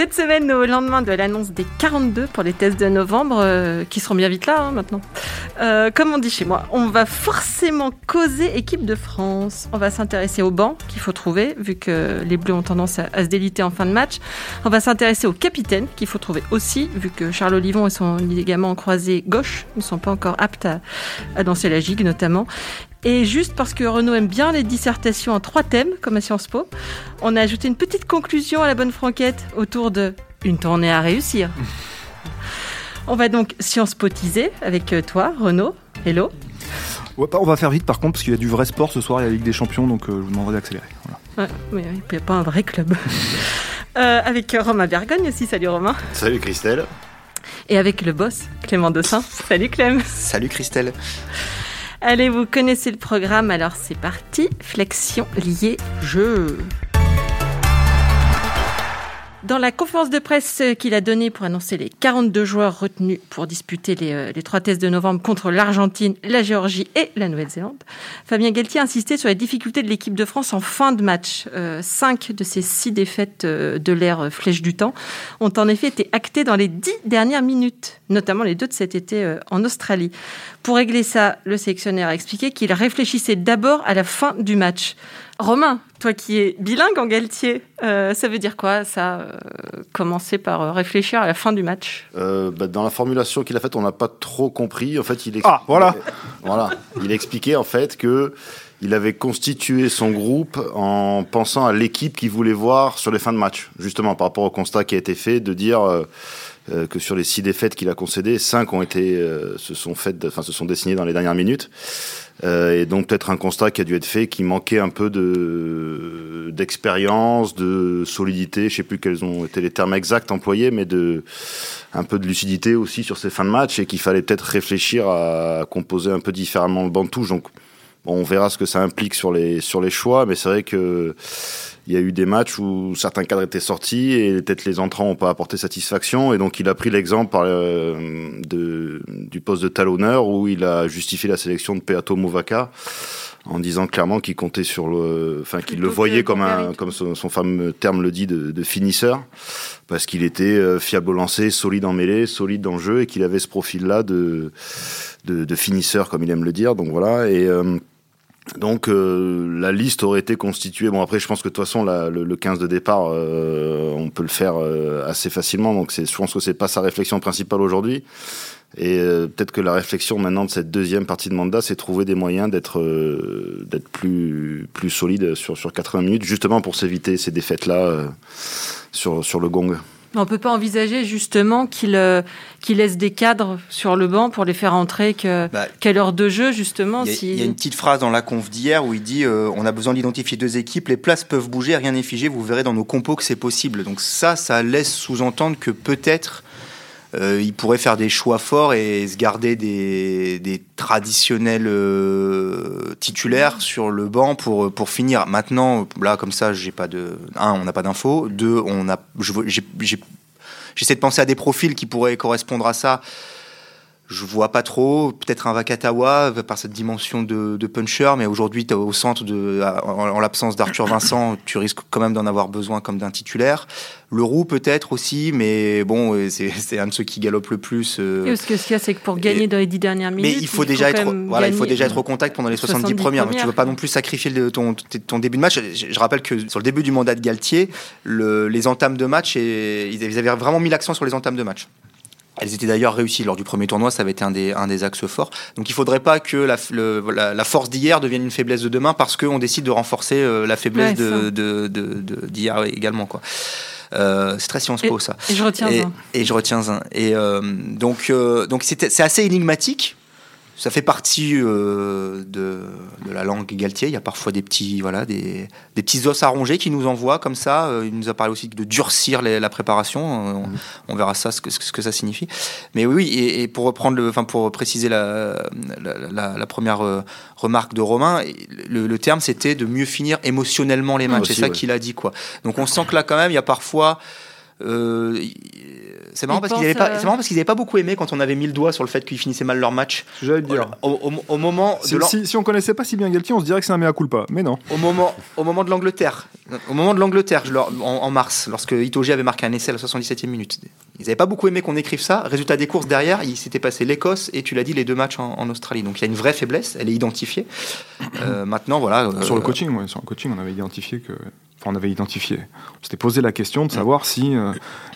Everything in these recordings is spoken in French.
Cette semaine, au lendemain de l'annonce des 42 pour les tests de novembre, euh, qui seront bien vite là hein, maintenant, euh, comme on dit chez moi, on va forcément causer équipe de France. On va s'intéresser au banc qu'il faut trouver, vu que les Bleus ont tendance à, se déliter en fin de match. On va s'intéresser au capitaine qu'il faut trouver aussi, vu que Charles Olivon et son ligament croisé gauche ne sont pas encore aptes à danser la gigue notamment. Et juste parce que Renaud aime bien les dissertations en trois thèmes, comme à Sciences Po, on a ajouté une petite conclusion à la bonne franquette autour de une tournée à réussir. On va donc Sciences Potiser avec euh, toi, Renaud. Hello. Ouais, on va faire vite par contre parce qu'il y a du vrai sport ce soir, il y a la Ligue des Champions donc euh, je vous demanderai d'accélérer. Voilà. Ouais, mais il n'y a pas un vrai club. Euh, avec Romain Bergogne aussi, salut Romain. Salut Christelle. Et avec le boss, Clément Dossin. Salut Clem. Salut Christelle. Allez, vous connaissez le programme, alors c'est parti. Flexion liée jeu. Dans la conférence de presse qu'il a donnée pour annoncer les 42 joueurs retenus pour disputer les, euh, les trois tests de novembre contre l'Argentine, la Géorgie et la Nouvelle-Zélande, Fabien Galtier a insisté sur les difficultés de l'équipe de France en fin de match. Euh, cinq de ces six défaites euh, de l'ère flèche du temps ont en effet été actées dans les dix dernières minutes, notamment les deux de cet été en Australie. Pour régler ça, le sélectionneur a expliqué qu'il réfléchissait d'abord à la fin du match. Romain, toi qui es bilingue en Galtier, euh, ça veut dire quoi ça euh, Commencer par euh, réfléchir à la fin du match? Euh, bah, dans la formulation qu'il a faite, on n'a pas trop compris. En fait, il expli- Ah, voilà. voilà. Il expliquait en fait que il avait constitué son groupe en pensant à l'équipe qu'il voulait voir sur les fins de match, justement par rapport au constat qui a été fait de dire euh, que sur les six défaites qu'il a concédées, cinq ont été euh, se sont faites, enfin se sont dessinées dans les dernières minutes. Euh, et donc peut-être un constat qui a dû être fait qui manquait un peu de d'expérience, de solidité, je sais plus quels ont été les termes exacts employés, mais de un peu de lucidité aussi sur ces fins de match et qu'il fallait peut-être réfléchir à composer un peu différemment le banc de touche. Donc on verra ce que ça implique sur les sur les choix, mais c'est vrai que il y a eu des matchs où certains cadres étaient sortis et peut-être les entrants n'ont pas apporté satisfaction. Et donc il a pris l'exemple euh, de, du poste de talonneur où il a justifié la sélection de Peato Movaca en disant clairement qu'il comptait sur le, enfin qu'il le voyait comme un, comme son, son fameux terme le dit, de, de finisseur, parce qu'il était euh, fiable au lancer, solide en mêlée, solide dans le jeu et qu'il avait ce profil-là de, de, de finisseur comme il aime le dire. Donc voilà et euh, donc euh, la liste aurait été constituée. Bon après, je pense que de toute façon, le, le 15 de départ, euh, on peut le faire euh, assez facilement. Donc je pense que c'est pas sa réflexion principale aujourd'hui. Et peut-être que la réflexion maintenant de cette deuxième partie de mandat, c'est trouver des moyens d'être d'être plus plus solide sur sur 80 minutes, justement pour s'éviter ces défaites là sur sur le gong. On peut pas envisager justement qu'il euh, qu'il laisse des cadres sur le banc pour les faire entrer que, Bah, quelle heure de jeu justement Il y, a, si... il y a une petite phrase dans la conf d'hier où il dit euh, on a besoin d'identifier deux équipes, les places peuvent bouger, rien n'est figé, vous verrez dans nos compos que c'est possible. Donc ça, ça laisse sous-entendre que peut-être euh, il pourrait faire des choix forts et se garder des, des traditionnels euh, titulaires sur le banc pour, pour finir. Maintenant, là comme ça, j'ai pas de un, on n'a pas d'infos. Deux, on a, j'essaie de penser à des profils qui pourraient correspondre à ça. Je vois pas trop, peut-être un Vakatawa par cette dimension de, de puncher, mais aujourd'hui, t'es au centre de, en, en l'absence d'Arthur Vincent, tu risques quand même d'en avoir besoin comme d'un titulaire. Le roux peut-être aussi, mais bon, euh, c'est un de ceux qui galope le plus. euh, Oui, parce que ce qu'il y a, c'est que pour gagner Et- dans les dix dernières minutes, mais il faut déjà être, voilà, il faut déjà être au contact pendant les 70, 70 premières. Donc, tu premières. veux pas non plus sacrifier le- ton, ton début de match. Je, je rappelle que sur le début du mandat de Galtier, le- les entames de match, et, ils avaient vraiment mis l'accent sur les entames de match. Elles étaient d'ailleurs réussies lors du premier tournoi, ça avait été un des, un des axes forts. Donc il faudrait pas que la, le- la- la force d'hier devienne une faiblesse de demain parce qu'on décide de renforcer euh, la faiblesse Ouais, ça. de- de- de- d'hier également. Quoi. Euh, c'est très Sciences Po ça. Et je retiens Et, un. et je retiens un. Et euh, donc, euh, donc c'est assez énigmatique. Ça fait partie euh, de, de la langue Galtier. Il y a parfois des petits, voilà, des, des petits os à ronger qui nous envoient comme ça. Euh, Il nous a parlé aussi de durcir les- la préparation. Euh, On, on verra ça, ce que, ce que ça signifie. Mais oui, et, et pour reprendre, le, enfin pour préciser la, la, la- la première euh, remarque de Romain, le, le terme c'était de mieux finir émotionnellement les matchs. Aussi, C'est ça ouais. qu'il a dit, quoi. Donc on sent que là quand même, il y a parfois Euh, c'est marrant, Ils parce qu'ils avaient pensent, pas, euh, marrant parce qu'ils n'avaient pas beaucoup aimé quand on avait mis le doigt sur le fait qu'ils finissaient mal leur match. J'allais te dire. Au, au- au moment de Si, l'an- si, si on connaissait pas si bien Galtier, on se dirait que c'est un mea culpa. Mais non. au moment, au moment de l'Angleterre, au moment de l'Angleterre, en, en mars, lorsque Itoge avait marqué un essai à la 77e minute, ils n'avaient pas beaucoup aimé qu'on écrive ça. Résultat des courses derrière, il s'était passé l'Écosse et tu l'as dit les deux matchs en, en Australie. Donc il y a une vraie faiblesse, elle est identifiée. Euh, maintenant, voilà. euh, Sur le coaching, ouais, sur le coaching, on avait identifié que. On avait identifié. On s'était posé la question de savoir si euh,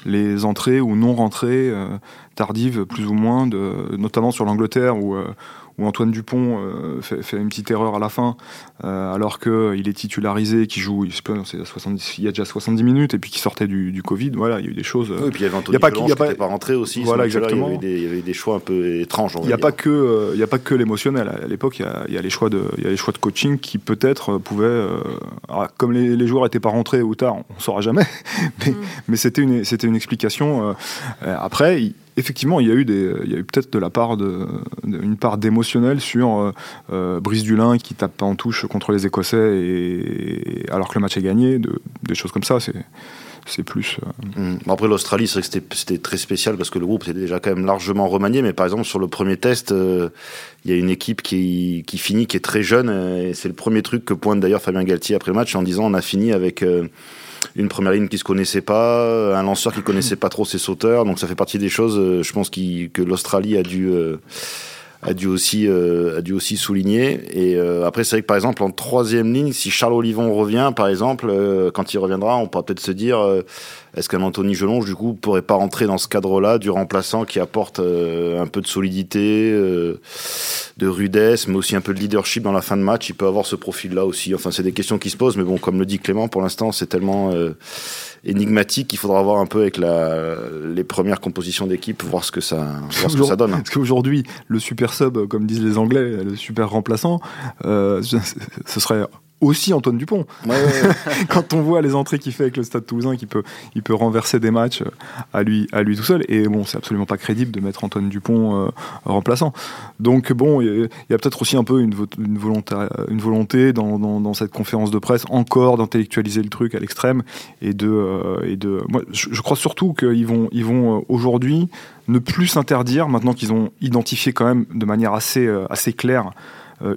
les entrées ou non rentrées euh, tardives, plus ou moins, notamment sur l'Angleterre euh, où Antoine Dupont euh, fait, fait une petite erreur à la fin, euh, alors qu'il est titularisé, qu'il joue, je sais pas, c'est à 70, il y a déjà 70 minutes, et puis qu'il sortait du, du Covid. Voilà, il y a eu des choses. euh, Oui, et puis il y avait Anthony Y a pas y a qui n'était pas rentré aussi. Voilà, exactement. Il y, avait des, il y avait des choix un peu étranges. on Il n'y a, pas que, euh, il y a pas que l'émotionnel. À l'époque, il y a, il y a les choix de, il y a les choix de coaching qui peut-être euh, pouvaient, euh, alors, comme les, les joueurs n'étaient pas rentrés ou tard, on ne saura jamais. mais Mm. mais c'était une, c'était une explication. euh, euh, après, il- effectivement, il y a eu peut-être de la part de, une part d'émotionnel sur euh, euh, Brice Dulin qui tape pas en touche contre les Écossais et alors que le match est gagné, de- des choses comme ça. C'est, plus. euh. Bon, Après l'Australie, c'est vrai que c'était- très spécial parce que le groupe était déjà quand même largement remanié. Mais par exemple, sur le premier test, il y a une équipe qui, finit, qui est très jeune. Et c'est le premier truc que pointe d'ailleurs Fabien Galtier après le match en disant on a fini avec une première ligne qui se connaissait pas, un lanceur qui connaissait pas trop ses sauteurs. Donc ça fait partie des choses, euh, je pense, qui, que l'Australie a dû. euh, a dû aussi euh, a dû aussi souligner et euh, après c'est vrai que par exemple en troisième ligne si Charles Olivon revient par exemple euh, quand il reviendra on pourra peut-être se dire euh, est-ce qu'un Anthony Gelonge du coup pourrait pas rentrer dans ce cadre-là du remplaçant qui apporte euh, un peu de solidité euh, de rudesse mais aussi un peu de leadership dans la fin de match? Il peut avoir ce profil-là aussi. Enfin c'est des questions qui se posent mais bon comme le dit Clément pour l'instant c'est tellement euh, énigmatique qu'il faudra voir un peu avec la, les premières compositions d'équipe voir ce que ça voir ce que ça donne. Parce qu'aujourd'hui, le super sub, comme disent les Anglais, le super remplaçant, ce serait aussi Antoine Dupont. Ouais. Quand on voit les entrées qu'il fait avec le Stade Toulousain, qu'il peut, il peut renverser des matchs euh, à lui, à lui tout seul. Et bon, c'est absolument pas crédible de mettre Antoine Dupont euh, remplaçant. Donc bon, il y a, peut-être aussi un peu une, vo- une volonté, une volonté dans, dans, dans cette conférence de presse encore d'intellectualiser le truc à l'extrême et de, euh, et de. Moi, je, je crois surtout qu'ils vont, ils vont aujourd'hui ne plus s'interdire maintenant qu'ils ont identifié quand même de manière assez, euh, assez claire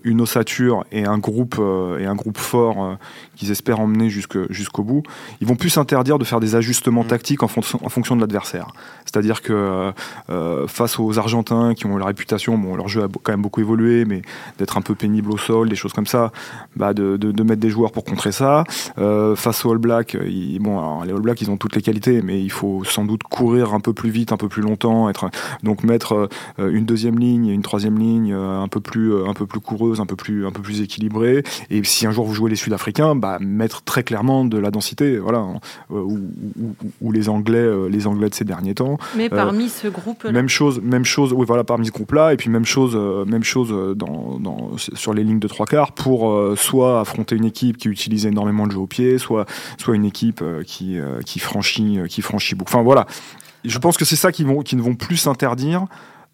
une ossature et un groupe euh, et un groupe fort euh, qu'ils espèrent emmener jusque- jusqu'au bout, ils vont plus s'interdire de faire des ajustements Mm. tactiques en, fonction- en fonction de l'adversaire. C'est-à-dire que euh, euh, face aux Argentins qui ont la réputation, bon, leur jeu a quand même beaucoup évolué, mais d'être un peu pénible au sol, des choses comme ça, bah, de, de- de mettre des joueurs pour contrer ça. Euh, face aux All Blacks, euh, ils- bon, alors, les All Blacks, ils ont toutes les qualités, mais il faut sans doute courir un peu plus vite, un peu plus longtemps, être donc mettre euh, une deuxième ligne une troisième ligne euh, un peu plus euh, un peu plus un peu plus un peu plus équilibrée. Et si un jour vous jouez les Sud-Africains, bah, mettre très clairement de la densité, voilà, hein, euh, ou, ou- ou les Anglais, euh, les Anglais de ces derniers temps. Mais parmi ce groupe Même chose, même chose, oui voilà parmi ce groupe-là, et puis même chose, euh, même chose euh, dans, dans- sur les lignes de trois quarts pour euh, soit affronter une équipe qui utilise énormément de jeu au pied, soit soit une équipe euh, qui euh, qui franchit euh, qui franchit beaucoup. Enfin voilà, je pense que c'est ça qui vont qui ne vont plus s'interdire.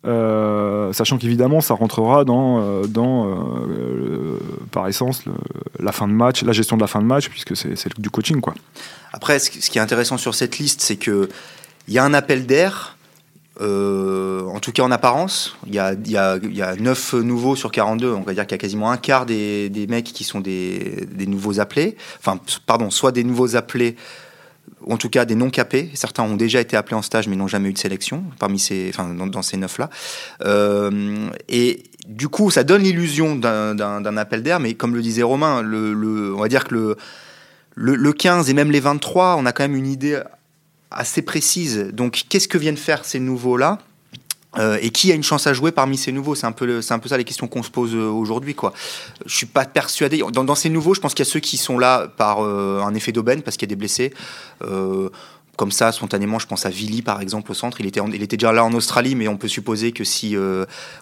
Euh, sachant qu'évidemment ça rentrera dans, euh, dans euh, par essence le- la fin de match, la gestion de la fin de match, puisque c'est du coaching quoi. Après, ce qui est intéressant sur cette liste, c'est que il y a un appel d'air. en tout cas en apparence, il y a, y, a, il y a 9 nouveaux sur 42, on va dire qu'il y a quasiment un quart des, mecs qui sont des, nouveaux appelés, enfin pardon, soit des nouveaux appelés, en tout cas des non capés, certains ont déjà été appelés en stage mais n'ont jamais eu de sélection, parmi ces, enfin, dans, ces 9-là. Euh, et du coup, ça donne l'illusion d'un- appel d'air, mais comme le disait Romain, on va dire que le, le, le 15 et même les 23, on a quand même une idée assez précise. Donc, qu'est-ce que viennent faire ces nouveaux-là? Euh, et qui a une chance à jouer parmi ces nouveaux? C'est un peu, le- c'est un peu ça les questions qu'on se pose euh, aujourd'hui, quoi. Je suis pas persuadé. Dans, dans ces nouveaux, je pense qu'il y a ceux qui sont là par euh, un effet d'aubaine parce qu'il y a des blessés. Euh, comme ça, spontanément, je pense à Villy, par exemple, au centre. Il était, en- il était déjà là en Australie, mais on peut supposer que si,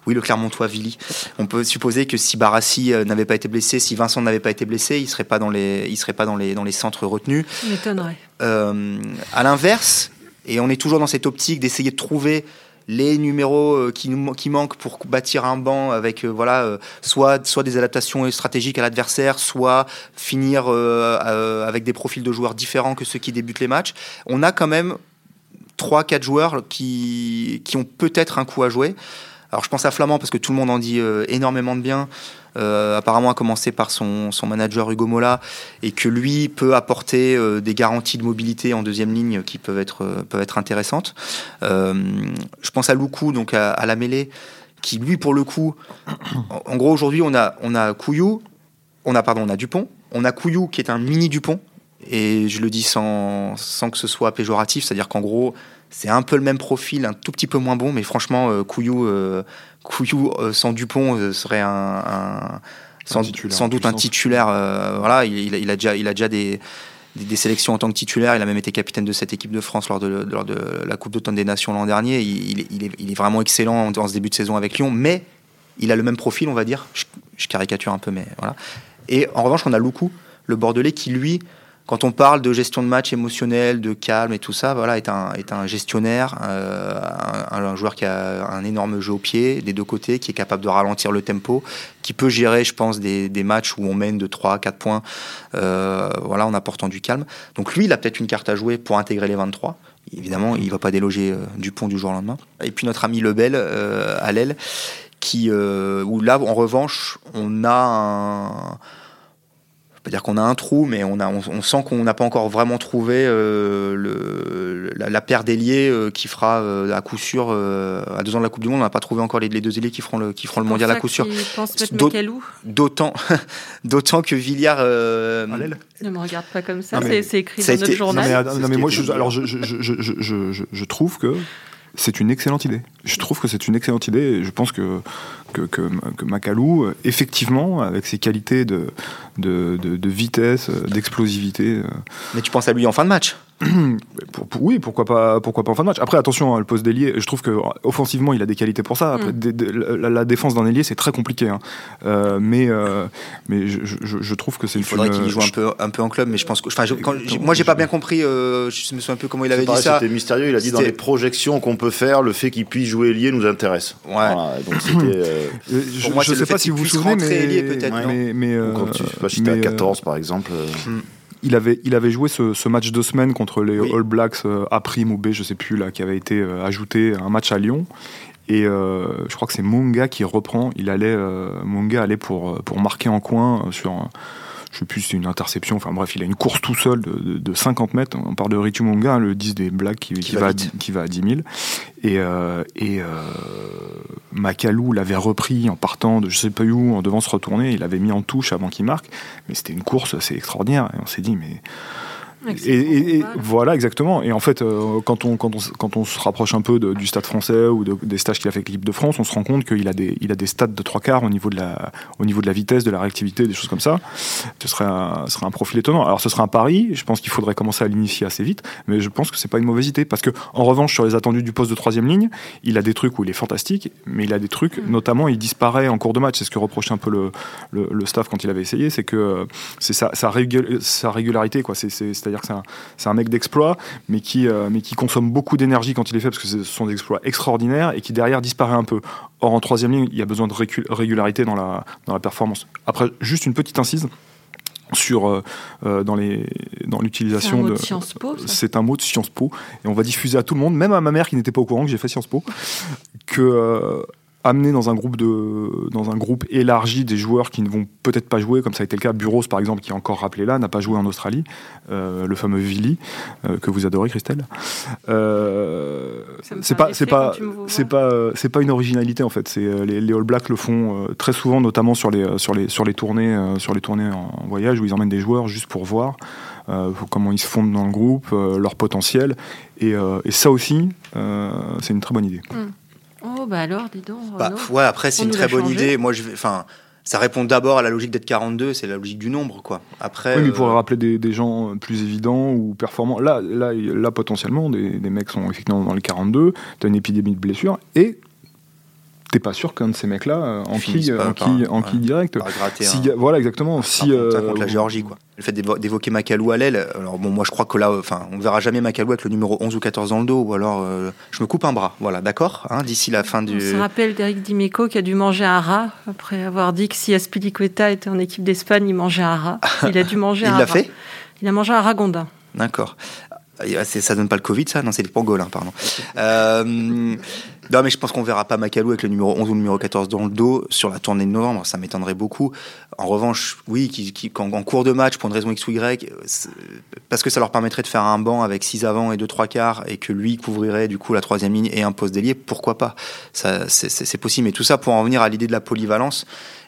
oui, le Clermontois Villy, on peut supposer que si Barassi n'avait pas été blessé, si Vincent n'avait pas été blessé, il serait pas dans les, il serait pas dans les, dans les centres retenus. m'étonnerait. Euh, à l'inverse, et on est toujours dans cette optique d'essayer de trouver les numéros euh, qui, nous, qui manquent pour bâtir un banc avec euh, voilà euh, soit soit des adaptations stratégiques à l'adversaire, soit finir avec des profils de joueurs différents que ceux qui débutent les matchs. On a quand même trois, quatre joueurs qui, qui ont peut-être un coup à jouer. Alors je pense à Flamand parce que tout le monde en dit énormément de bien. Euh, apparemment à commencer par son, son, manager Hugo Mola, et que lui peut apporter euh, des garanties de mobilité en deuxième ligne qui peuvent être, euh, peuvent être intéressantes. je pense à Loukou, donc à, la mêlée, qui lui pour le coup, en, en gros aujourd'hui on a, on a Couillou, on a, pardon, on a Dupont, on a Couillou qui est un mini Dupont, et je le dis sans, sans que ce soit péjoratif, c'est-à-dire qu'en gros, c'est un peu le même profil, un tout petit peu moins bon, mais franchement, euh, Couillou, euh, Couillou euh, sans Dupont serait un, un sans, sans, doute un titulaire. Euh, voilà, il, il, a déjà, il a déjà des, des, des, sélections en tant que titulaire. Il a même été capitaine de cette équipe de France lors de, lors de la Coupe d'automne des Nations l'an dernier. Il, il, est, il, est, vraiment excellent en, en, ce début de saison avec Lyon, mais il a le même profil, on va dire. Je, je caricature un peu, mais voilà. Et en revanche, on a Loukou, le Bordelais, qui lui quand on parle de gestion de match émotionnel, de calme et tout ça, voilà, est un, est un gestionnaire, euh, un, joueur qui a un énorme jeu au pied des deux côtés, qui est capable de ralentir le tempo, qui peut gérer, je pense, des, des matchs où on mène de 3 à 4 points, euh, voilà, en apportant du calme. Donc lui, il a peut-être une carte à jouer pour intégrer les 23. Évidemment, il ne va pas déloger euh, Dupont du jour au lendemain. Et puis notre ami Lebel euh, à l'aile, qui, où là, en revanche, on a un pas dire qu'on a un trou, mais on, a, on, on sent qu'on n'a pas encore vraiment trouvé euh, le, la, la paire d'ailiers euh, qui fera euh, à coup sûr, euh, à deux ans de la Coupe du Monde, on n'a pas trouvé encore les, les deux ailiers qui feront le, qui feront le mondial à coup sûr. D'autant, d'autant que Villiard. Euh, ne me regarde pas comme ça, c'est écrit dans été... notre journal. Non mais, non mais moi, je, alors je, je, je, je, je trouve que c'est une excellente idée. Je trouve que c'est une excellente idée et je pense que, que, Macalou, effectivement, avec ses qualités de, vitesse, d'explosivité. Mais tu penses à lui en fin de match? pour, pour, oui, pourquoi pas, pourquoi pas en fin de match. Après, attention, hein, le poste d'ailier, je trouve que offensivement, il a des qualités pour ça. Après, mm. la, la, défense d'un ailier, c'est très compliqué. Hein. Euh, mais euh, mais je, je, je, trouve que c'est. Il faudrait qu'il joue un peu, un peu en club, mais je pense que. Enfin, quand, moi, j'ai pas bien compris. Euh, je me souviens un peu comment il avait dit ça. C'était mystérieux. Il a dit dans les projections qu'on peut faire, le fait qu'il puisse jouer ailier nous intéresse. Ouais. Voilà, donc c'était. Euh, je, moi, je sais pas si vous vous souvenez, mais, peut-être. Mais, mais, quand tu sais pas si t'es à 14 par exemple. Mm il avait, il avait joué ce, ce, match de semaine contre les oui. All Blacks euh, A prime ou B, je sais plus là, qui avait été euh, ajouté un match à Lyon. Et euh, je crois que c'est Munga qui reprend. Il allait, euh, Munga allait pour pour marquer en coin sur. Je sais plus, c'est une interception. Enfin bref, il a une course tout seul de, de, de 50 mètres. On parle de Ritu Munga, hein, le 10 des Blacks qui, qui, qui, va, à, qui va à 10 000. Et, euh, et euh, Macalou l'avait repris en partant de je sais pas où, en devant se retourner. Il l'avait mis en touche avant qu'il marque. Mais c'était une course assez extraordinaire. Et on s'est dit, mais et, et, et, voilà, exactement. Et en fait, euh, quand, on, quand, on, quand on se rapproche un peu de, du stade français ou de, des stages qu'il a fait avec l'équipe de France, on se rend compte qu'il a des, il a des stats de trois quarts au niveau, de la, au niveau de la vitesse, de la réactivité, des choses comme ça. Ce serait un, ce serait un profil étonnant. Alors, ce serait un pari. Je pense qu'il faudrait commencer à l'initier assez vite, mais je pense que c'est pas une mauvaise idée parce que, en revanche, sur les attendus du poste de troisième ligne, il a des trucs où il est fantastique, mais il a des trucs, mmh. notamment, il disparaît en cours de match. C'est ce que reprochait un peu le, le, le staff quand il avait essayé, c'est que c'est sa, sa, régul sa régularité, quoi. C'est-à-dire que c'est un, un, mec d'exploit, mais qui, euh, mais qui consomme beaucoup d'énergie quand il est fait, parce que ce sont des exploits extraordinaires, et qui derrière disparaît un peu. Or, en troisième ligne, il y a besoin de régularité dans la, dans la performance. Après, juste une petite incise sur euh, euh dans les dans l'utilisation de c'est un mot de Sciences Po et on va diffuser à tout le monde même à ma mère qui n'était pas au courant que j'ai fait Sciences Po que euh, amener dans un groupe de dans un groupe élargi des joueurs qui ne vont peut-être pas jouer comme ça a été le cas. Buros par exemple qui est encore rappelé là n'a pas joué en Australie euh, le fameux Vili euh, que vous adorez Christelle. Euh, c'est pas c'est pas c'est pas c'est pas une originalité en fait. C'est euh, les, les, All Blacks le font euh, très souvent notamment sur les sur les sur les tournées sur les tournées en voyage où ils emmènent des joueurs juste pour voir comment ils se fondent dans le groupe leur potentiel. Et, et ça aussi c'est une très bonne idée. Mm. Oh, bah alors, dis donc. Bah, ouais, après, c'est une très bonne idée. Moi, je vais. Enfin. Ça répond d'abord à la logique d'être 42, c'est la logique du nombre, quoi. Après, oui, mais il pourrait euh... rappeler des, des, gens plus évidents ou performants. Là, là, là potentiellement, des, des mecs sont effectivement dans les 42, tu as une épidémie de blessures, et t'es pas sûr qu'un de ces mecs-là euh, en qui, en qui, en qui direct. Si, un, voilà, exactement. Si, euh, contre la Géorgie, quoi. Le fait d'évoquer Macalou à l'aile, alors bon, moi je crois que là, enfin, on ne verra jamais Macalou avec le numéro 11 ou 14 dans le dos, ou alors euh, je me coupe un bras, voilà, d'accord hein, D'ici la fin du. On se rappelle d'Eric Dimeco qui a dû manger un rat après avoir dit que si Aspilicueta était en équipe d'Espagne, il mangeait un rat. Il a dû manger un rat. Il l'a fait Il a mangé un ragondin. D'accord. Ah, ça donne pas le Covid, ça? Non, c'est les pangolins, pardon. Euh, non, mais je pense qu'on verra pas Macalou avec le numéro 11 ou le numéro 14 dans le dos sur la tournée de novembre. Ça m'étonnerait beaucoup. En revanche, oui, qui, en cours de match, pour une raison X ou Y, parce que ça leur permettrait de faire un banc avec 6 avant et 2 3 quarts et que lui couvrirait du coup la troisième ligne et un poste d'ailier, pourquoi pas? C'est possible. Mais tout ça pour en venir à l'idée de la polyvalence.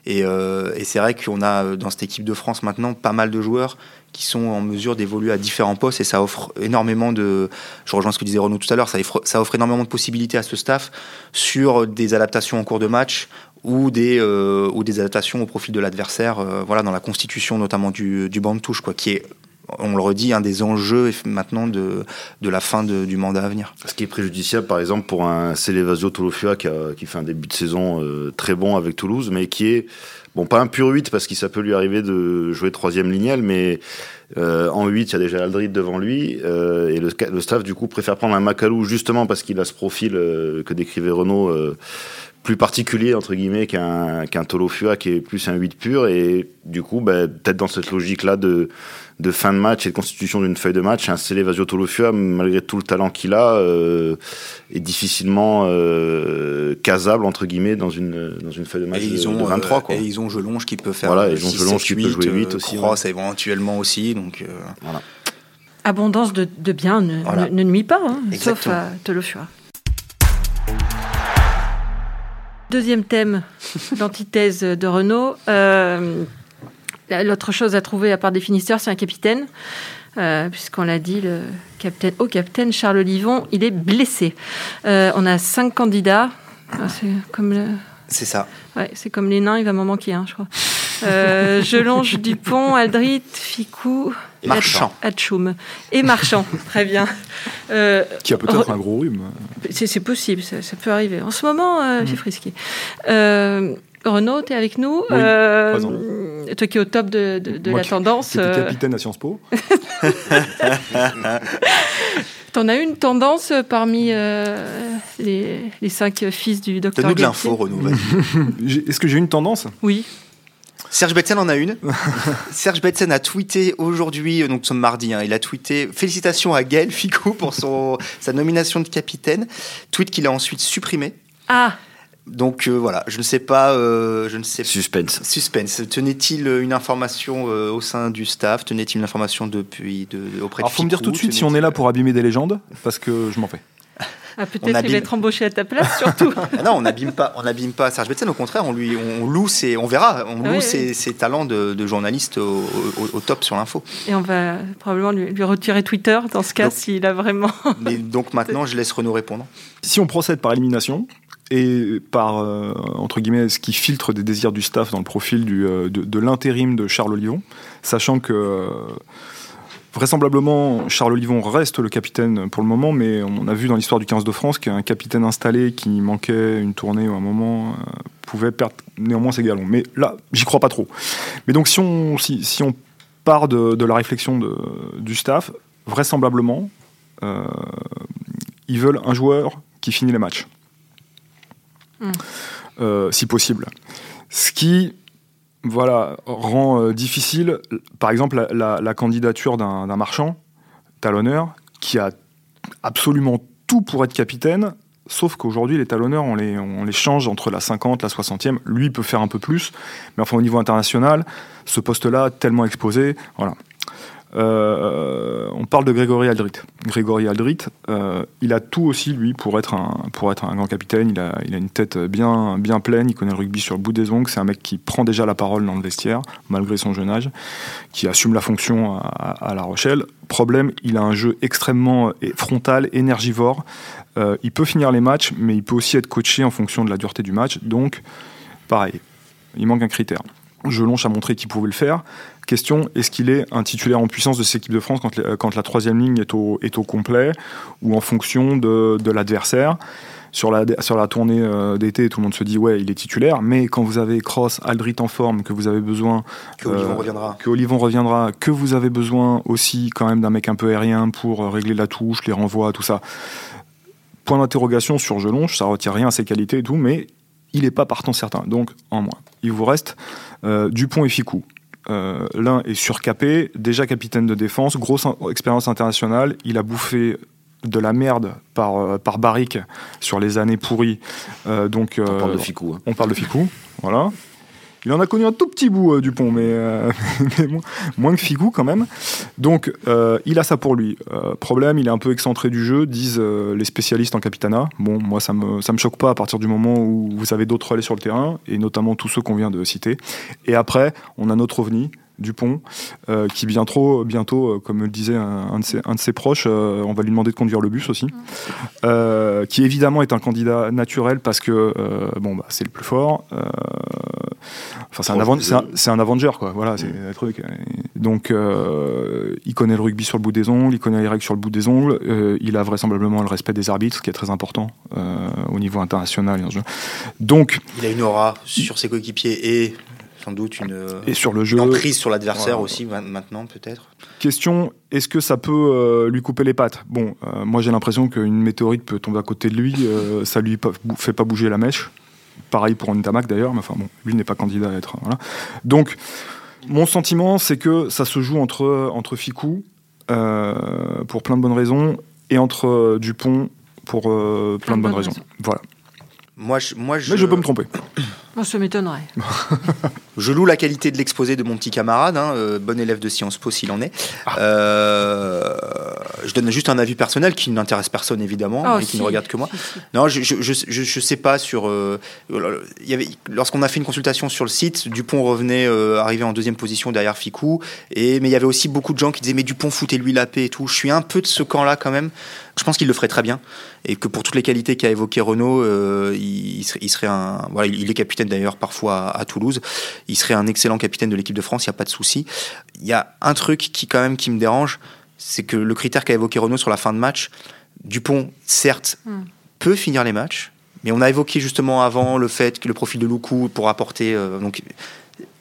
Euh, et c'est vrai qu'on a dans cette équipe de France maintenant pas mal de joueurs qui sont en mesure d'évoluer à différents postes et ça offre énormément de, je rejoins ce que disait Renaud tout à l'heure, ça, offre, ça offre énormément de possibilités à ce staff sur des adaptations en cours de match ou des, euh, ou des adaptations au profil de l'adversaire, euh, voilà, dans la constitution notamment du, du banc de touche, quoi, qui est on le redit, un des enjeux maintenant de, de la fin du mandat à venir. Ce qui est préjudiciable, par exemple, pour un Célevasio Tolofua qui, qui fait un début de saison euh, très bon avec Toulouse, mais qui est Bon, pas un pur 8 parce qu'il ça peut lui arriver de jouer troisième lignel, mais euh, en 8, il y a déjà Aldrid devant lui. Euh, et le, staff, du coup, préfère prendre un Macalou justement parce qu'il a ce profil euh, que décrivait Renault plus particulier, entre guillemets, qu'un qu'un Tolofua qui est plus un 8 pur. Et du coup, bah, peut-être dans cette logique-là de de fin de match et de constitution d'une feuille de match, un Célé Tolofua, malgré tout le talent qu'il a, euh, est difficilement euh, casable entre guillemets dans une dans une feuille de match et ils ont, de 23 quoi. Et ils ont Jelonge qui peut faire voilà, ils ont Jelonge qui peut jouer 8 aussi. Cross ouais. éventuellement aussi donc euh... voilà. Abondance de, de bien ne, voilà. ne, ne, nuit pas, hein, sauf à Tolofua. Deuxième thème, l'antithèse de Renault. Euh, L'autre chose à trouver, à part des finisseurs, c'est un capitaine. Euh, puisqu'on l'a dit, le capitaine, au capitaine Charles Livon, il est blessé. Euh, on a cinq candidats. Ah, c'est comme le... C'est ça. Ouais, c'est comme les nains, il va m'en manquer un, je crois. Euh, Jelonge, Dupont, Aldrit, Ficou, Marchand. Hatchoum. Et Marchand, très bien. Euh, Qui a peut-être un gros rhume. C'est possible, ça, ça, peut arriver. En ce moment, euh, mmh. c'est frisqué. Euh, Renaud, tu es avec nous. Oui, euh, toi qui es au top de, de, de Moi la qui, tendance. Qui euh... capitaine à Sciences Po. T'en as une tendance parmi euh, les, les, cinq fils du docteur Donne-nous de l'info, Renaud. Est-ce que j'ai une tendance? Oui. Serge Betsen en a une. Serge Betsen a tweeté aujourd'hui, donc ce mardi, hein, il a tweeté félicitations à Gaël Ficou pour son, sa nomination de capitaine. Tweet qu'il a ensuite supprimé. Ah donc euh, voilà, je ne sais pas, euh, je ne sais suspense. Suspense. Tenait-il une information euh, au sein du staff? Tenait-il une information depuis de, auprès Alors, de faut me dire tout de suite si on est là pour abîmer des légendes, parce que je m'en fais. Ah, peut-être qu'il va être embauché à ta place, surtout. ah non, on n'abîme pas, on n'abîme pas Serge Betsen. Au contraire, on lui, on loue ses, on verra, on loue oui, ses, oui. ses, talents de, de journaliste au, au, au, top sur l'info. Et on va probablement lui, lui retirer Twitter dans ce cas s'il a vraiment. Mais donc maintenant, je laisse Renaud répondre. Si on procède par élimination, et par euh, entre guillemets ce qui filtre des désirs du staff dans le profil du, euh, de, de l'intérim de Charles Olivon, sachant que euh, vraisemblablement Charles Olivon reste le capitaine pour le moment, mais on a vu dans l'histoire du 15 de France qu'un capitaine installé qui manquait une tournée ou un moment pouvait perdre néanmoins ses galons. Mais là, j'y crois pas trop. Mais donc si on, si, si on part de, de la réflexion de, du staff, vraisemblablement, ils veulent un joueur qui finit les matchs. Mmh. Euh, si possible. Ce qui voilà, rend euh, difficile, par exemple, la, candidature d'un marchand, talonneur, qui a absolument tout pour être capitaine, sauf qu'aujourd'hui, les talonneurs, on les, on les change entre la 50, la 60e. Lui peut faire un peu plus, mais enfin, au niveau international, ce poste-là, tellement exposé, voilà. Euh, on parle de Grégory Aldrit. Grégory Aldrit, euh, il a tout aussi lui pour être un pour être un grand capitaine. Il a il a une tête bien bien pleine. Il connaît le rugby sur le bout des ongles. C'est un mec qui prend déjà la parole dans le vestiaire malgré son jeune âge, qui assume la fonction à, La Rochelle. Problème, il a un jeu extrêmement frontal, énergivore. Euh, il peut finir les matchs, mais il peut aussi être coaché en fonction de la dureté du match. Donc, pareil, il manque un critère. Jelonche a montré qu'il pouvait le faire. Question, est-ce qu'il est un titulaire en puissance de cette équipe de France quand, la troisième ligne est au, est au, complet ou en fonction de, de l'adversaire? Sur la, sur la tournée euh, d'été, tout le monde se dit ouais, il est titulaire, mais quand vous avez Cross, Aldrit en forme, que vous avez besoin que Olivon euh, reviendra, que Olivon reviendra, que vous avez besoin aussi quand même d'un mec un peu aérien pour régler la touche, les renvois, tout ça. Point d'interrogation sur Jelonche, ça retire rien à ses qualités et tout, mais il n'est pas partant certain, donc en moins. Il vous reste euh, Dupont et Ficou. Euh, L'un est surcapé, déjà capitaine de défense, grosse in- expérience internationale. Il a bouffé de la merde par, euh, par barrique sur les années pourries. Euh, donc, On parle euh, de Ficou. hein. on parle de Ficou, voilà. Il en a connu un tout petit bout, euh, Dupont, mais, euh, mais moins, moins que Ficou quand même. Donc, euh, il a ça pour lui. Problème, il est un peu excentré du jeu, disent les spécialistes en capitana. Bon, moi, ça me, ça me choque pas à partir du moment où vous avez d'autres relais sur le terrain, et notamment tous ceux qu'on vient de citer. Et après, on a notre ovni, Dupont, euh, qui bientôt, bientôt euh, comme le disait un, un de, ses, un de ses proches, euh, on va lui demander de conduire le bus aussi, euh, qui évidemment est un candidat naturel parce que bon, bah, c'est le plus fort. Enfin, c'est un, Proche avan- du c'est un- un Avenger, quoi. Voilà, c'est Mm. le truc. Donc, euh, il connaît le rugby sur le bout des ongles, il connaît les règles sur le bout des ongles. euh, il a vraisemblablement le respect des arbitres, ce qui est très important euh, au niveau international. Donc, Il a une aura sur ses coéquipiers et sans doute une, et sur le jeu, une emprise sur l'adversaire Voilà. aussi ma- maintenant peut-être. Question est-ce que ça peut euh, lui couper les pattes? Bon, euh, moi j'ai l'impression qu'une météorite peut tomber à côté de lui, euh, ça lui fait pas bouger la mèche. Pareil pour Ntamak d'ailleurs, mais enfin bon, lui n'est pas candidat à être. Voilà. Donc, mon sentiment c'est que ça se joue entre, entre Ficou, euh, pour plein de bonnes raisons, et entre euh, Dupont pour euh, plein, de bonnes raisons. Voilà. Moi, je, moi, je, Mais je peux me tromper. Moi, ça m'étonnerait. je loue la qualité de l'exposé de mon petit camarade, hein, euh, bon élève de Sciences Po s'il en est. Ah. Euh, je donne juste un avis personnel qui n'intéresse personne évidemment Oh, et qui si, ne regarde que moi. si, si. Non, je, je, je, je- je sais pas sur. euh, il y avait, lorsqu'on a fait une consultation sur le site, Dupont revenait euh, arrivé en deuxième position derrière Ficou. Et, mais il y avait aussi beaucoup de gens qui disaient Mais Dupont, foutez-lui la paix et tout. Je suis un peu de ce camp-là quand même. Je pense qu'il le ferait très bien. Et que pour toutes les qualités qu'a évoqué Renault, euh, il, il serait, il serait un. Voilà, il est capitaine d'ailleurs parfois à, à Toulouse. Il serait un excellent capitaine de l'équipe de France, il n'y a pas de souci. Il y a un truc qui, quand même, qui me dérange c'est que le critère qu'a évoqué Renault sur la fin de match, Dupont, certes, Hmm. peut finir les matchs, mais on a évoqué justement avant le fait que le profil de Loukou pour apporter. euh, donc,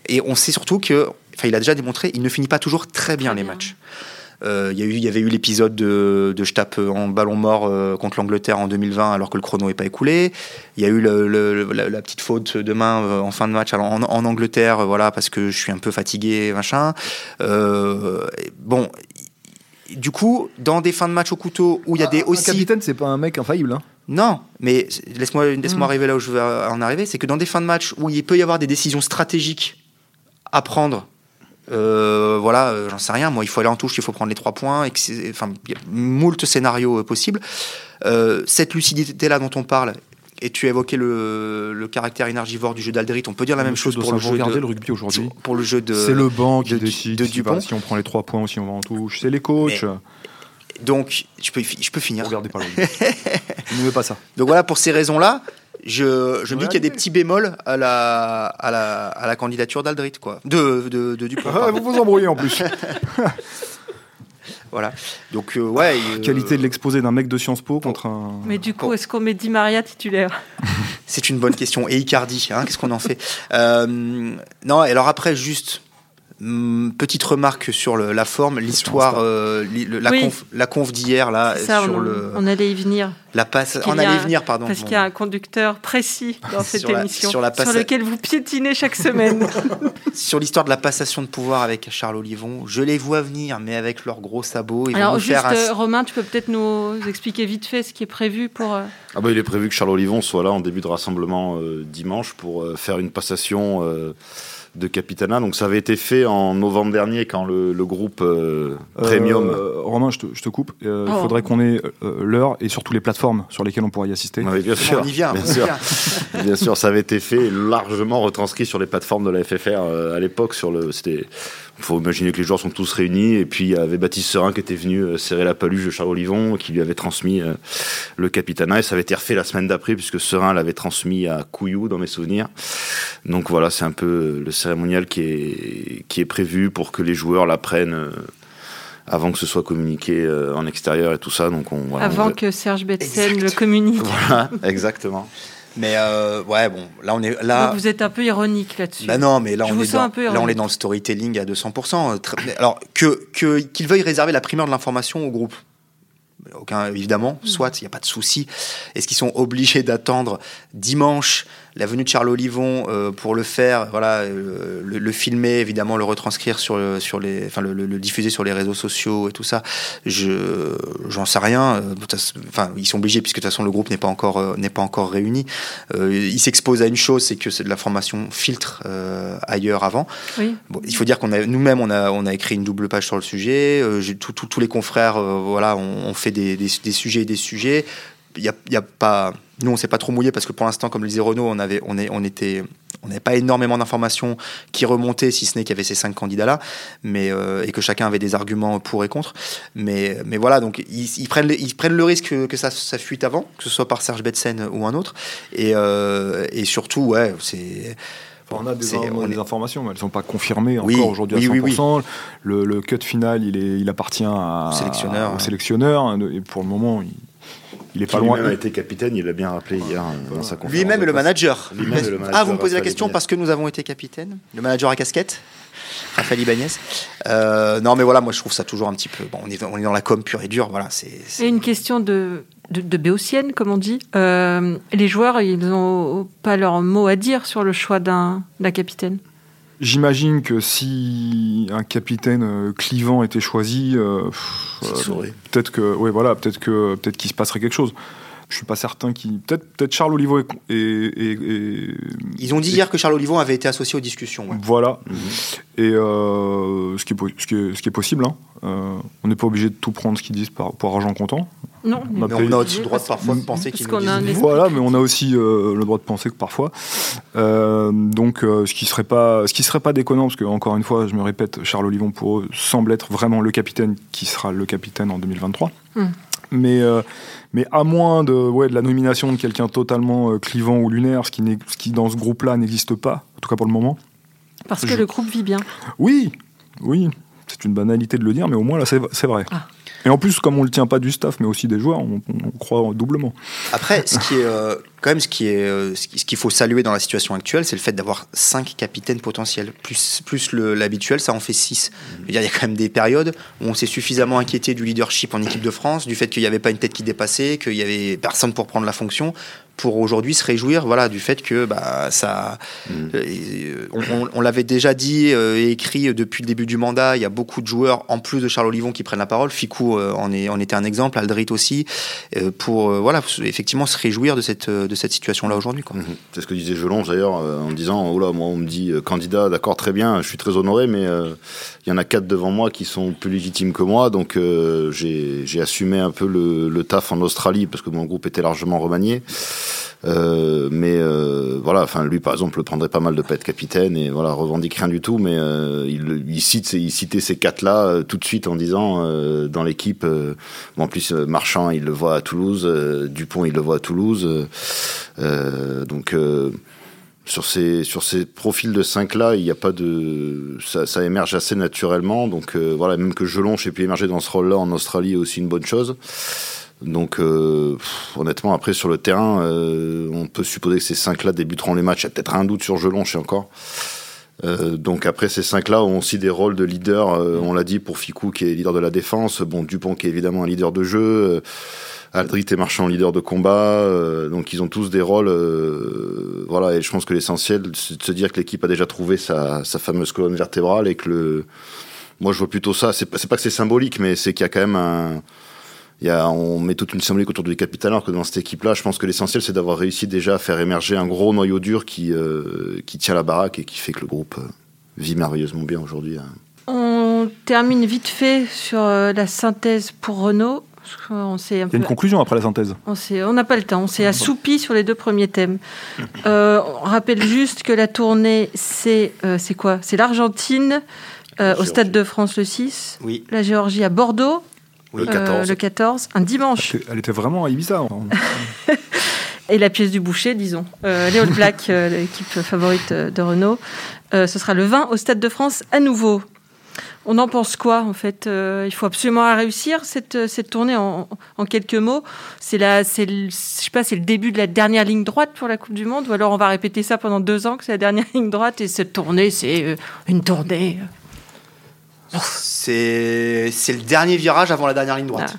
et on sait surtout que, enfin, il a déjà démontré, il ne finit pas toujours très bien Très les bien. matchs. Euh, Il y, avait eu l'épisode de, de je tape en ballon mort euh, contre l'Angleterre en 2020 alors que le chrono n'est pas écoulé. Il y a eu le- le- la, la petite faute de main euh, en fin de match alors en, en Angleterre, voilà, parce que je suis un peu fatigué, machin. Bon, du coup, dans des fins de match au couteau où il y a des aussi. capitaine, c'est pas un mec infaillible. hein. Non, mais laisse-moi laisse Mm. arriver là où je veux en arriver. C'est que dans des fins de match où il peut y avoir des décisions stratégiques à prendre, euh, voilà, euh, j'en sais rien. Moi, il faut aller en touche, il faut prendre les trois points. Et enfin, il y a moult scénarios euh, possibles. Cette lucidité-là dont on parle, et tu as évoqué le, le caractère énergivore du jeu d'Alderit, on peut dire la même chose pour le, jeu de, le rugby aujourd'hui. pour le jeu de. C'est le banc qui de- décide de si, Dupont. si on prend les trois points ou si on va en touche. C'est les coachs. Donc, je peux, je peux finir. Regardez pas le rugby. ne pas ça. Donc voilà, pour ces raisons-là, je, je me dis qu'il y a des petits bémols à la, à la, à la candidature d'Aldrit, quoi. De, de, de Dupont. Ah, vous vous embrouillez en plus. Voilà. Donc, euh, ouais. euh, Qualité de l'exposé d'un mec de Sciences Po contre un. Mais du coup, est-ce qu'on met Di Maria titulaire C'est une bonne question. Et Icardi, hein, qu'est-ce qu'on en fait? Euh, Non, et alors après, juste. Hum, Petite remarque sur le- la forme, l'histoire, euh, la, Oui. conf, la conf d'hier là C'est ça, sur on, le on allait y venir. la passe, qu'il on y a allait un- venir pardon. Parce Bon. qu'il y a un conducteur précis dans cette Sur la- émission, sur la lequel vous piétinez chaque semaine. sur l'histoire de la passation de pouvoir avec Charles Olivon, je les vois venir, mais avec leurs gros sabots, ils vont Alors nous juste, faire un, euh, Romain, tu peux peut-être nous expliquer vite fait ce qui est prévu pour... euh, Ah bah, il est prévu que Charles Olivon soit là en début de rassemblement euh, dimanche pour euh, faire une passation euh, de Capitana. Donc ça avait été fait en novembre dernier quand le, le groupe euh, Premium. Euh, Romain, je te, je te coupe. Euh, Il Oh. faudrait qu'on ait euh, l'heure et surtout les plateformes sur lesquelles on pourra y assister. Oui, bien sûr, on y vient, bien on y sûr. vient. Bien sûr, ça avait été fait largement retranscrit sur les plateformes de la FFR euh, à l'époque. Sur le, c'était, faut imaginer que les joueurs sont tous réunis et puis il y avait Baptiste Serin qui était venu euh, serrer la paluche de Charles Olivon, qui lui avait transmis euh, le capitana et ça avait été refait la semaine d'après puisque Serin l'avait transmis à Couillou dans mes souvenirs. Donc voilà, c'est un peu le cérémonial qui est qui est prévu pour que les joueurs l'apprennent. euh, avant que ce soit communiqué euh, en extérieur et tout ça, donc on. voilà, avant on- que Serge Betsen le communique. Voilà, exactement. Mais euh, ouais, bon, là on est là. Donc vous êtes un peu ironique là-dessus. Bah non, mais là Je on est dans, là on est dans le storytelling à 200%. euh, Alors que que- qu'ils veuillent réserver la primeur de l'information au groupe. aucun, évidemment, soit, il n'y a pas de souci. Est-ce qu'ils sont obligés d'attendre dimanche la venue de Charles Olivon euh, pour le faire, voilà, euh, le, le, filmer, évidemment, le retranscrire sur, le, sur les, enfin, le, le, diffuser sur les réseaux sociaux et tout ça, je, j'en sais rien. Euh, enfin, ils sont obligés puisque de toute façon le groupe n'est pas encore, n'est pas encore réuni. Euh, ils s'exposent à une chose, c'est que c'est de la formation filtre ailleurs avant. Oui. Bon, il faut dire qu'on a, nous-mêmes, on a, on a écrit une double page sur le sujet. j'ai tout, tout, tous les confrères, voilà, on, on fait des, des, des, sujets et des sujets. Il y a, y a pas nous, on s'est pas trop mouillé parce que pour l'instant, comme le disait Renaud, on avait, on est, on était, on n'avait pas énormément d'informations qui remontaient, si ce n'est qu'il y avait ces cinq candidats-là, mais euh, et que chacun avait des arguments pour et contre. Mais, mais voilà, donc ils, ils prennent, ils prennent le risque que, que ça, ça fuite avant, que ce soit par Serge Betsen ou un autre, et, euh, et surtout, ouais, c'est on a des, on des, informations, mais elles ne sont pas confirmées oui, encore aujourd'hui à 100%. Oui, oui, le, le, cut final, il, est, il appartient à, sélectionneur. À, au sélectionneur. Et pour le moment, il, il est pas loin. Lui-même a été capitaine, il l'a bien rappelé hier dans sa conférence. Lui-même est le manager. Lui le manager. Ah, vous me posez la question parce que nous avons été capitaine Le manager à casquette Raphaël Ibanez. Euh, non, mais voilà, moi je trouve ça toujours un petit peu. Bon, on est, on est dans la com pure et dure, voilà. C'est. Et une question de, de, de béotienne, comme on dit. Euh, les joueurs, ils n'ont pas leur mot à dire sur le choix d'un capitaine? J'imagine que si un capitaine euh, clivant était choisi, euh, euh, peut-être que, ouais, voilà, peut-être que, peut-être qu'il se passerait quelque chose. Je suis pas certain qu'il. Peut-être, peut-être Charles Olivon est, est, est, Ils ont dit hier que Charles Olivon avait été associé aux discussions. Ouais. Voilà. -hmm. Et euh, ce, qui est, ce, qui est, ce qui est possible. Hein. On n'est pas obligé de tout prendre ce qu'ils disent par, pour argent comptant. Non, on a, mais on a aussi le droit de parfois de penser qu'ils qu a un Voilà, mais on a aussi euh, le droit de penser que parfois. Euh, donc, euh, ce qui serait pas, ce qui serait pas déconnant, parce que encore une fois, je me répète, Charles Olivon pour eux semble être vraiment le capitaine qui sera le capitaine en 2023. Mm. Mais, euh, mais à moins de, ouais, de la nomination de quelqu'un totalement clivant ou lunaire, ce qui, ce qui dans ce groupe-là n'existe pas, en tout cas pour le moment. Parce que le groupe vit bien. Oui, oui, c'est une banalité de le dire, mais au moins là, c'est vrai. Ah. Et en plus, comme on le tient pas du staff, mais aussi des joueurs, on, croit doublement. Après, ce qui est euh, quand même ce qui est euh, ce qu'il faut saluer dans la situation actuelle, c'est le fait d'avoir cinq capitaines potentiels, plus plus l'habituel, ça en fait six. Il y a quand même des périodes où on s'est suffisamment inquiété du leadership en équipe de France, du fait qu'il n'y avait pas une tête qui dépassait, qu'il y avait personne pour prendre la fonction pour aujourd'hui se réjouir voilà du fait que bah ça mmh. euh, on, on, on l'avait déjà dit euh, et écrit depuis le début du mandat il y a beaucoup de joueurs en plus de Charles Olivon qui prennent la parole Ficou euh, en est en était un exemple Aldrit aussi euh, pour voilà effectivement se réjouir de cette de cette situation là aujourd'hui mmh. c'est ce que disait Gelon d'ailleurs en disant oh là moi on me dit candidat d'accord très bien je suis très honoré mais il y en a quatre devant moi qui sont plus légitimes que moi donc j'ai assumé un peu le, le taf en Australie parce que mon groupe était largement remanié euh, mais euh, voilà, enfin lui par exemple le prendrait pas mal de être capitaine et voilà revendique rien du tout, mais euh, il, il cite il citait ces quatre là euh, tout de suite en disant euh, dans l'équipe. bon, en plus Marchand il le voit à Toulouse, Dupont il le voit à Toulouse, donc. sur ces sur ces profils de 5 là, il n'y a pas de ça, ça, émerge assez naturellement. Donc voilà, même que Gelon, j'ai pu émerger dans ce rôle-là en Australie, est aussi une bonne chose. Donc euh, honnêtement, après sur le terrain, euh, on peut supposer que ces cinq-là débuteront les matchs. Il y a peut-être un doute sur Gelon, je sais encore. Euh, donc après ces cinq-là ont aussi des rôles de leader. On l'a dit pour Ficou qui est leader de la défense, bon Dupont qui est évidemment un leader de jeu, Aldrit et Marchand leader de combat. donc ils ont tous des rôles. voilà et je pense que l'essentiel c'est de se dire que l'équipe a déjà trouvé sa, fameuse colonne vertébrale et que le. Moi je vois plutôt ça. C'est pas, pas que c'est symbolique, mais c'est qu'il y a quand même un y a, on met toute une symbolique autour du capitaine, alors que dans cette équipe-là, je pense que l'essentiel, c'est d'avoir réussi déjà à faire émerger un gros noyau dur qui, euh, qui tient la baraque et qui fait que le groupe euh, vit merveilleusement bien aujourd'hui. Hein. On termine vite fait sur euh, la synthèse pour Renault. On Il y a une conclusion après la synthèse. On n'a pas le temps. On s'est assoupi sur les deux premiers thèmes. Euh, on rappelle juste que la tournée, c'est euh, quoi? C'est l'Argentine euh, au Stade de France le 6, oui. la Géorgie à Bordeaux, le 14. Euh, le 14, un dimanche. Elle était, elle était vraiment à Ibiza. Et la pièce du boucher, disons. Euh, les All Blacks, euh, l'équipe favorite de Renault. Euh, ce sera le 20 au Stade de France à nouveau. On en pense quoi en fait euh, Il faut absolument réussir cette, cette tournée en, en quelques mots. C'est la, c'est, je sais pas, c'est le début de la dernière ligne droite pour la Coupe du Monde, ou alors on va répéter ça pendant deux ans que c'est la dernière ligne droite et cette tournée, c'est euh, une tournée. C'est le dernier virage avant la dernière ligne droite. Ah.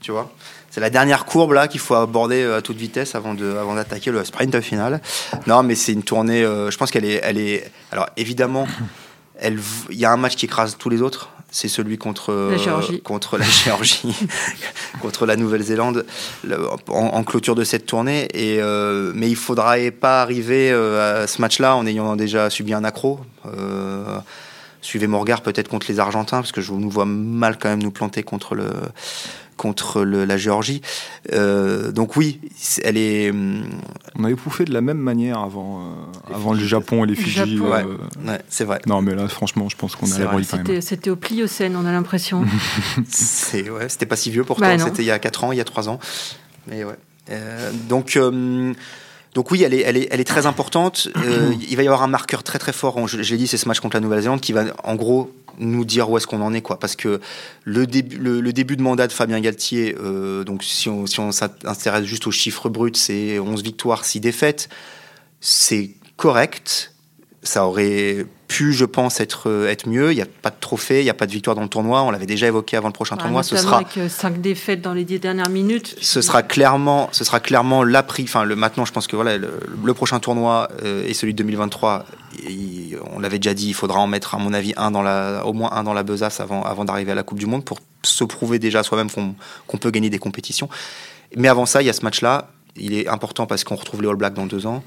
tu vois? C'est la dernière courbe là qu'il faut aborder à toute vitesse avant de, avant d'attaquer le sprint final. Non, mais c'est une tournée. je pense qu'elle est, elle est. Alors évidemment, il y a un match qui écrase tous les autres c'est celui contre la Géorgie, contre la, Géorgie, contre la Nouvelle-Zélande en, clôture de cette tournée. Et, euh, mais il ne faudra pas arriver euh, à ce match-là en ayant déjà subi un accro. Suivez mon regard peut-être contre les Argentins, parce que je nous vois mal quand même nous planter contre le, contre la Géorgie. Euh, donc oui, elle est. Hum, On avait pouffé de la même manière avant, euh, avant le Japon et les Fidji. Euh. Ouais, c'est vrai. Non, mais là, franchement, je pense qu'on a la quand même. C'était au Pliocène, on a l'impression. c'était pas si vieux pourtant. Bah c'était il y a 4 ans, il y a 3 ans. Mais ouais. donc. Donc oui, elle est, très importante. il va y avoir un marqueur très très fort. Je, l'ai dit, c'est ce match contre la Nouvelle-Zélande qui va en gros nous dire où est-ce qu'on en est, quoi. Parce que le début, le, début de mandat de Fabien Galtier, euh, donc si on, si on s'intéresse juste aux chiffres bruts, c'est 11 victoires, 6 défaites. C'est correct. Ça aurait pu, je pense, être, euh, être mieux. Il n'y a pas de trophée, il n'y a pas de victoire dans le tournoi. On l'avait déjà évoqué avant le prochain tournoi. Ce sera avec 5 euh, défaites dans les 10 dernières minutes. Ce sera clairement, ce sera clairement la prix. Enfin, le, maintenant, je pense que voilà, le, prochain tournoi euh, et celui de 2023. on l'avait déjà dit, il faudra en mettre, à mon avis, un dans la, au moins un dans la besace avant, avant d'arriver à la Coupe du Monde pour se prouver déjà soi-même qu'on peut gagner des compétitions. Mais avant ça, il y a ce match-là il est important parce qu'on retrouve les All Blacks dans deux ans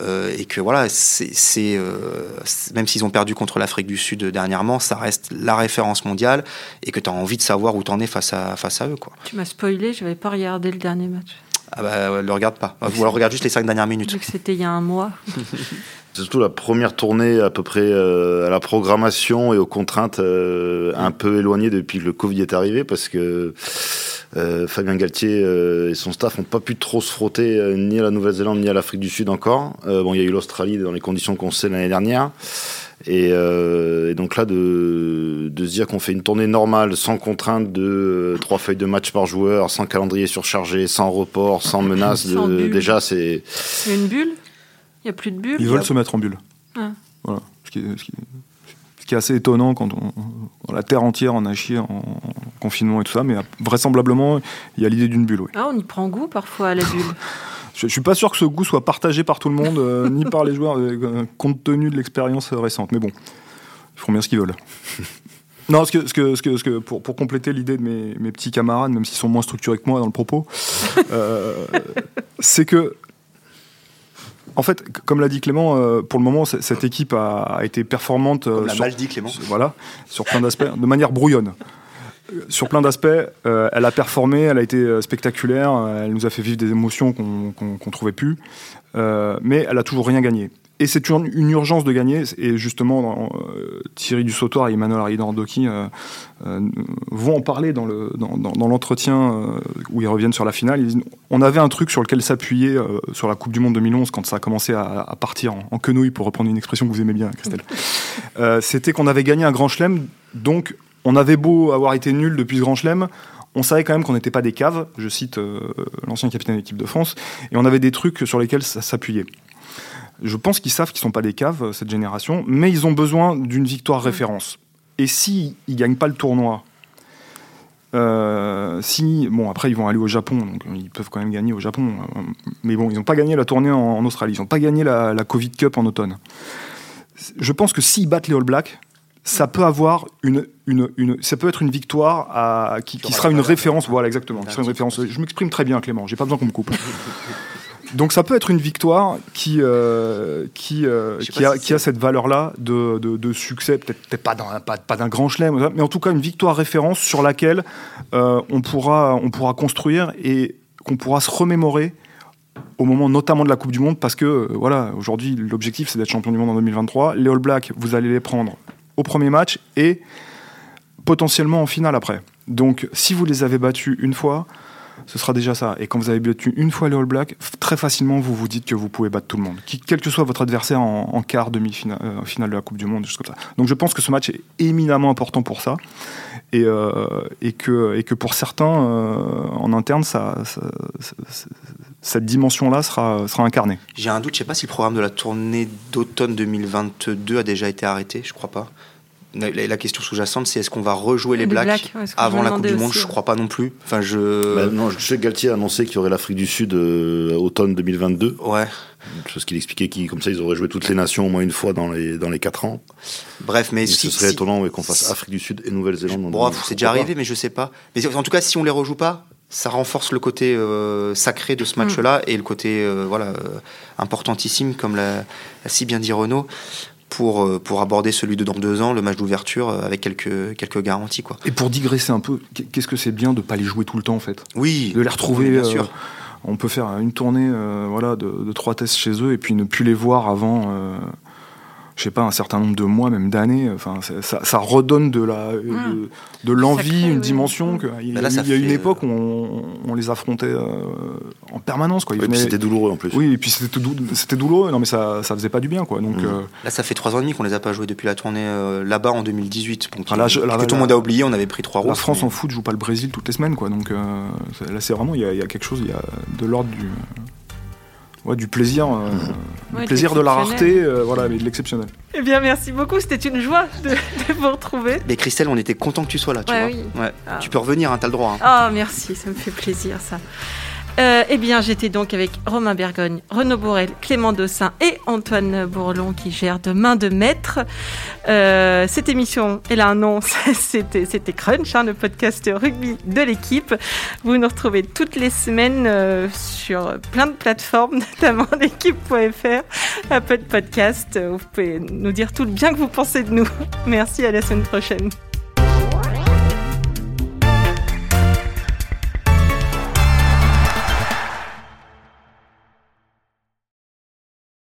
euh, et que voilà, c'est euh, même s'ils ont perdu contre l'Afrique du Sud dernièrement, ça reste la référence mondiale et que tu as envie de savoir où t'en es face à face à eux quoi. Tu m'as spoilé, je n'avais pas regardé le dernier match. Ah bah le regarde pas. Ou alors regarde juste les cinq dernières minutes. C'était il y a un mois. C'est surtout la première tournée à peu près euh, à la programmation et aux contraintes un peu éloignées depuis que le Covid est arrivé parce que euh, Fabien Galtier euh, et son staff n'ont pas pu trop se frotter euh, ni à la Nouvelle-Zélande ni à l'Afrique du Sud encore. bon, il y a eu l'Australie dans les conditions qu'on sait l'année dernière. Et, donc là, de, de se dire qu'on fait une tournée normale, sans contrainte de trois feuilles de match par joueur, sans calendrier surchargé, sans report, sans menace, de, déjà c'est... Une bulle Il n'y a plus de bulle Ils veulent se mettre en bulle. Ah. Voilà. Ce qui, ce qui qui est assez étonnant quand, on, la terre entière en a chié en, confinement et tout ça, mais vraisemblablement, il y a l'idée d'une bulle. Oui. Ah, on y prend goût parfois à la bulle. je, ne suis pas sûr que ce goût soit partagé par tout le monde, euh, ni par les joueurs, euh, compte tenu de l'expérience récente. Mais bon, ils font bien ce qu'ils veulent. Non, ce que, ce que, ce que, ce que pour, pour, compléter l'idée de mes, mes, petits camarades, même s'ils sont moins structurés que moi dans le propos, euh, c'est que en fait, comme l'a dit Clément, euh, pour le moment, cette équipe a, été performante. Euh, sur, dit Clément. Voilà, sur plein d'aspects, de manière brouillonne. Sur plein d'aspects, euh, elle a performé, elle a été spectaculaire, elle nous a fait vivre des émotions qu'on ne trouvait plus, mais elle a toujours rien gagné. Et c'est une, une, urgence de gagner. Et justement, euh, Thierry Dussautoir et Emmanuel Aridandoki euh, euh, vont en parler dans, le, dans, dans, l'entretien euh, où ils reviennent sur la finale. Ils disent, on avait un truc sur lequel s'appuyer sur la Coupe du Monde 2011 quand ça a commencé à, à partir en, en, quenouille, pour reprendre une expression que vous aimez bien, Christelle. c'était qu'on avait gagné un grand chelem. Donc, on avait beau avoir été nul depuis ce grand chelem, on savait quand même qu'on n'était pas des caves, je cite l'ancien capitaine de l'équipe de France, et on avait des trucs sur lesquels ça s'appuyait. Je pense qu'ils savent qu'ils sont pas des caves, cette génération, mais ils ont besoin d'une victoire référence. Et s'ils ne gagnent pas le tournoi, euh, si, bon, après ils vont aller au Japon, donc ils peuvent quand même gagner au Japon, euh, mais bon, ils n'ont pas gagné la tournée en, Australie, ils n'ont pas gagné la, Covid Cup en automne. Je pense que s'ils battent les All Blacks, ça peut avoir une, une, une, ça peut être une victoire à, qui, sera une référence. Voilà, exactement. Qui sera une référence. Je m'exprime très bien, Clément. J'ai pas besoin qu'on me coupe. Donc ça peut être une victoire qui, euh, qui, euh, qui, a, qui a, cette valeur-là de, de, succès, peut-être pas d'un pas, pas d'un grand chelem, mais en tout cas une victoire référence sur laquelle euh, on, pourra, on pourra construire et qu'on pourra se remémorer au moment notamment de la Coupe du Monde, parce que voilà, aujourd'hui l'objectif c'est d'être champion du monde en 2023. Les All Blacks, vous allez les prendre au premier match et potentiellement en finale après. Donc si vous les avez battus une fois, ce sera déjà ça. Et quand vous avez battu une fois les All Blacks, très facilement, vous vous dites que vous pouvez battre tout le monde. quel que soit votre adversaire en, quart, demi-finale euh, finale de la Coupe du Monde, comme ça. Donc je pense que ce match est éminemment important pour ça. Et, euh, que, pour certains, euh, en interne, cette dimension-là sera, incarnée. J'ai un doute, je ne sais pas si le programme de la tournée d'automne 2022 a déjà été arrêté, je crois pas. La, la question sous-jacente, c'est est-ce qu'on va rejouer les Les Blacks, Blacks, ouais, avant la Coupe du Monde? Je ouais. crois pas non plus. Enfin, je. Bah, non, je sais que Galtier a annoncé qu'il y aurait l'Afrique du Sud euh, automne 2022. Ouais. Chose qu'il expliquait qui comme ça ils auraient joué toutes les nations au moins une fois dans les dans les quatre ans. Bref, mais si, ce serait si- étonnant ouais, qu'on fasse Afrique du Sud et Nouvelle-Zélande. en Bon, 2022. c'est déjà arrivé, mais je sais pas. Mais en tout cas, si on les rejoue pas, ça renforce le côté euh, sacré de Mm. ce match-là et le côté euh, voilà euh, importantissime, comme l'a l'a si bien dit Renaud, pour euh, pour aborder celui de dans deux ans, le match d'ouverture euh, avec quelques quelques garanties quoi. Et pour digresser un peu, qu'est-ce que c'est bien de pas les jouer tout le temps en fait? Oui. De les retrouver. bien euh, sûr. on peut faire une tournée euh, voilà, de, de trois tests chez eux et puis ne plus les voir avant, je sais pas, un certain nombre de mois, même d'années. Enfin, ça, ça redonne de la, de, de l'envie, une oui. dimension. Que- il, y a là, eu- ça il y a une époque où on, on les affrontait euh, en permanence. Quoi. Ils venaient- c'était douloureux en plus. oui, et puis c'était dou- c'était douloureux, non mais ça, ça faisait pas du bien. Quoi. Donc, Mm. euh, Là, ça fait trois ans et demi qu'on les a pas joués depuis la tournée euh, là-bas en 2018. Donc, Ah, là, je- là, que là, tout le monde a oublié, on avait pris trois la France mais- en foot joue pas le Brésil toutes les semaines. Quoi. Donc euh, là, c'est vraiment, il y, a- il y a quelque chose, il y a de l'ordre du, ouais, du plaisir, euh, Ouais, du de plaisir de la rareté, euh, voilà, mais de l'exceptionnel. Eh bien, merci beaucoup. C'était une joie de, de vous retrouver. Mais Christelle, on était content que tu sois là, tu Ouais, vois. oui. Ouais. Ah. Tu peux revenir, hein, t'as le droit. hein. Ah, merci, ça me fait plaisir ça. Euh, eh bien, j'étais donc avec Romain Bergogne, Renaud Bourrel, Clément Dossin et Antoine Bourlon qui gèrent de main de maître. Euh, cette émission, elle a un nom, c'était c'était Crunch, hein, le podcast rugby de l'équipe. Vous nous retrouvez toutes les semaines euh, sur plein de plateformes, notamment l'équipe.fr, Apple Podcast. Vous pouvez nous dire tout le bien que vous pensez de nous. Merci, à la semaine prochaine.